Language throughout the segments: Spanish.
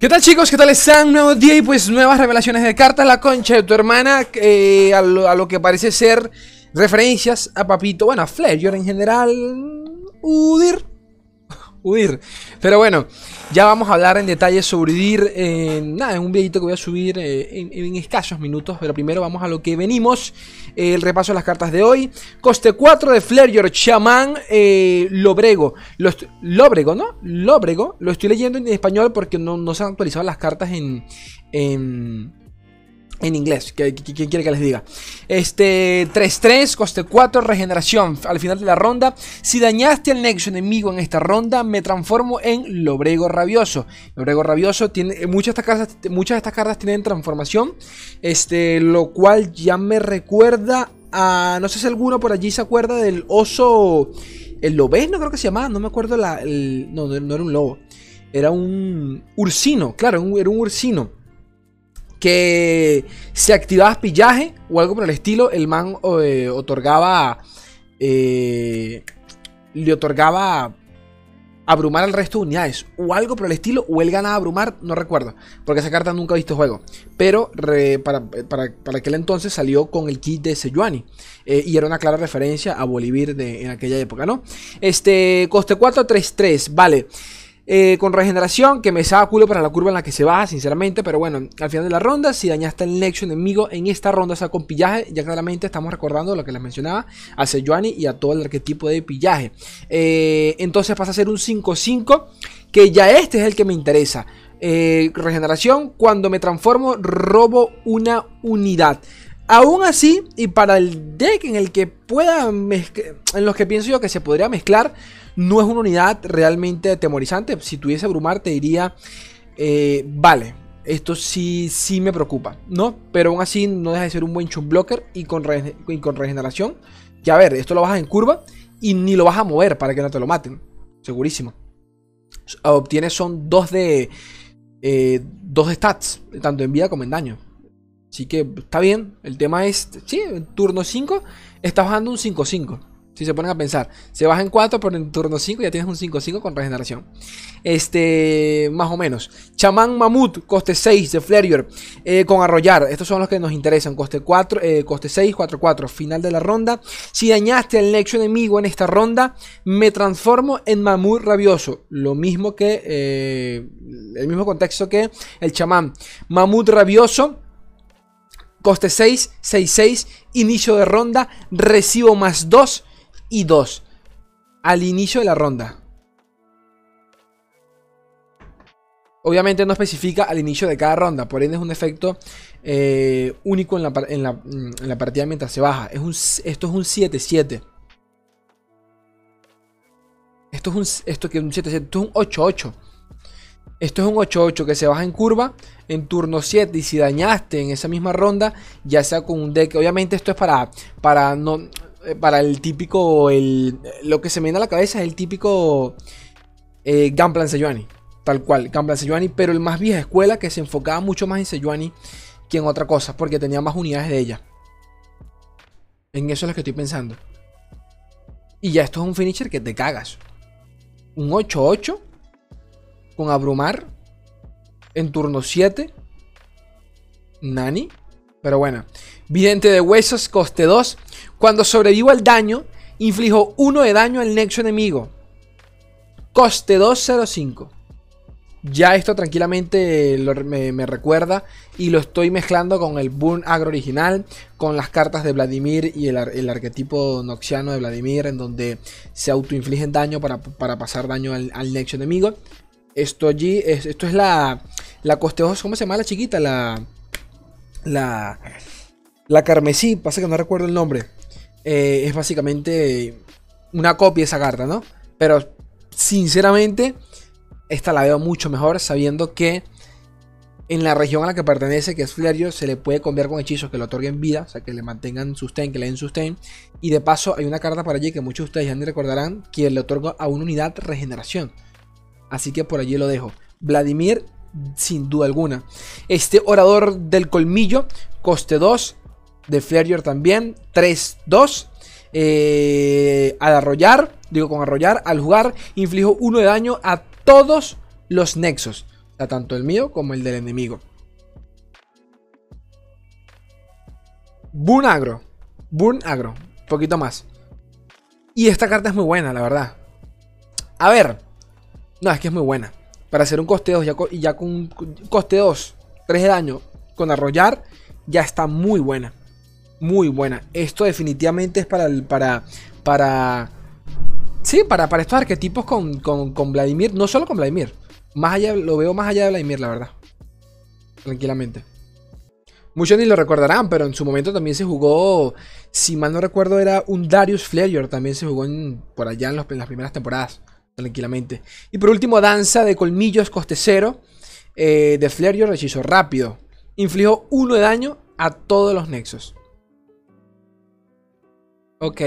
¿Qué tal chicos? ¿Qué tal están? Nuevo día y pues nuevas revelaciones de cartas La concha de tu hermana eh, a, lo, que parece ser referencias a Papito Bueno, a Flair, en general Udir Udir Pero bueno, ya vamos a hablar en detalle sobre Udir en, Nada, en un videito que voy a subir eh, en, escasos minutos Pero primero vamos a lo que venimos eh, El repaso de las cartas de hoy. Coste 4 de Flair, Shaman eh, Lobrego. Lobrego, ¿no? Lobrego Lo estoy leyendo en español porque no, se han actualizado las cartas en en inglés, ¿quién quiere que les diga? Este 3-3, coste 4, regeneración. Al final de la ronda, si dañaste al nexo enemigo en esta ronda, me transformo en Lobrego Rabioso. Lobrego Rabioso tiene. Muchas de estas cartas, muchas de estas cartas tienen transformación. Este, lo cual ya me recuerda a. No sé si alguno por allí se acuerda del oso. El lobesno creo que se llamaba. No me acuerdo la. no, no, era un lobo. Era un ursino. Claro, era un ursino que si activabas pillaje o algo por el estilo, el man eh, otorgaba. Eh, le otorgaba abrumar al resto de unidades. O algo por el estilo, o él ganaba abrumar, no recuerdo. Porque esa carta nunca ha visto juego. Pero para, aquel entonces salió con el kit de Sejuani. Eh, y era una clara referencia a Bolivir de, en aquella época, ¿no? Este, coste 4-3-3, vale. Eh, con regeneración, que me saca culo para la curva en la que se baja, sinceramente. Pero bueno, al final de la ronda, si dañaste el Nexo enemigo en esta ronda, sea con pillaje, ya claramente estamos recordando lo que les mencionaba a Sejuani y a todo el arquetipo de pillaje. Eh, entonces pasa a ser un 5-5, que ya este es el que me interesa. Eh, regeneración, cuando me transformo, robo una unidad. Aún así, y para el deck en el que pueda en los que pienso yo que se podría mezclar, no es una unidad realmente atemorizante. Si tuviese Brumar, te diría, eh, vale, esto sí, sí me preocupa, ¿no? Pero aún así no deja de ser un buen chum blocker y con, con regeneración. Que a ver, esto lo bajas en curva y ni lo vas a mover para que no te lo maten. Segurísimo. Obtienes son dos de. Eh, dos stats, tanto en vida como en daño. Así que está bien. El tema es, sí, en turno 5 estás bajando un 5-5. Si se ponen a pensar, se baja en 4, pero en turno 5 ya tienes un 5-5 con regeneración. Este, más o menos. Chamán Mamut, coste 6 de Flerior, eh, con arrollar. Estos son los que nos interesan. Coste 4, eh, coste 6, 4-4. Final de la ronda. Si dañaste al nexo enemigo en esta ronda, me transformo en Mamut Rabioso. Lo mismo que, eh, el mismo contexto que el chamán. Mamut Rabioso Coste 6, 6, 6. Inicio de ronda. Recibo más 2 y 2. Al inicio de la ronda. Obviamente no especifica al inicio de cada ronda. Por ende es un efecto eh, único en la, en, la, en la, partida mientras se baja. Es un, esto es un 7-7. Esto es un, esto que es un 7-7. Esto es un 8-8. Esto es un 8-8 que se baja en curva en turno 7 y si dañaste en esa misma ronda, ya sea con un deck, obviamente esto es para, para, no, eh, para el típico, el, lo que se me viene a la cabeza es el típico eh, Gunplan tal cual, Gunplan Sejuani, pero el más vieja escuela que se enfocaba mucho más en Sejuani que en otra cosa, porque tenía más unidades de ella. En eso es lo que estoy pensando. Y ya esto es un finisher que te cagas. Un 8-8 con Abrumar en turno 7. Nani. Pero bueno. Vidente de huesos, coste 2. Cuando sobrevivo al daño, inflijo 1 de daño al nexo enemigo. Coste 205. Ya esto tranquilamente me, recuerda y lo estoy mezclando con el Burn Agro original, con las cartas de Vladimir y el, arquetipo noxiano de Vladimir, en donde se autoinfligen daño para, pasar daño al, al nexo enemigo. Esto allí, es, esto es la, la costeosa, ¿cómo se llama la chiquita? La, la, la carmesí, pasa que no recuerdo el nombre. Eh, es básicamente una copia de esa carta, ¿no? Pero sinceramente, esta la veo mucho mejor sabiendo que en la región a la que pertenece, que es Flerio, se le puede cambiar con hechizos que le otorguen vida, o sea, que le mantengan sustain, que le den sustain. Y de paso, hay una carta por allí que muchos de ustedes ya ni recordarán, que le otorga a una unidad regeneración. Así que por allí lo dejo. Vladimir, sin duda alguna. Este orador del colmillo, coste 2. De Flareor también, 3-2. Eh, al arrollar, digo con arrollar, al jugar, inflijo 1 de daño a todos los nexos. tanto el mío como el del enemigo. Burn Agro. Burn Agro. Poquito más. Y esta carta es muy buena, la verdad. A ver. No, es que es muy buena. Para hacer un coste 2, ya ya con coste 2, 3 de daño con arrollar, ya está muy buena. Muy buena. Esto definitivamente es para... para, para sí, para, para estos arquetipos con, con, con Vladimir. No solo con Vladimir. Más allá, lo veo más allá de Vladimir, la verdad. Tranquilamente. Muchos ni lo recordarán, pero en su momento también se jugó, si mal no recuerdo, era un Darius Flayer. También se jugó por allá en, las primeras temporadas, tranquilamente. Y por último, Danza de Colmillos Coste Cero eh, de Flayer, hechizo rápido. Infligió uno de daño a todos los nexos. Ok.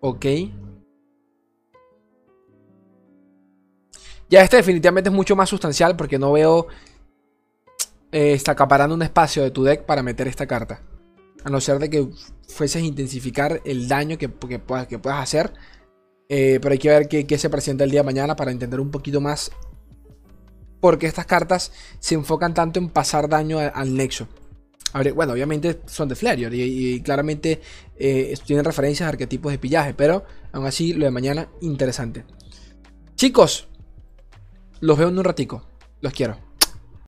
Ok. Ya este definitivamente es mucho más sustancial porque no veo eh, está acaparando un espacio de tu deck para meter esta carta. A no ser de que fueses intensificar el daño que, puedas, que puedas hacer. Eh, pero hay que ver qué, se presenta el día de mañana para entender un poquito más porque estas cartas se enfocan tanto en pasar daño al nexo. bueno, obviamente son de Flareor y, claramente eh, tienen referencias a arquetipos de pillaje, pero aún así lo de mañana interesante. Chicos, los veo en un ratico. Los quiero.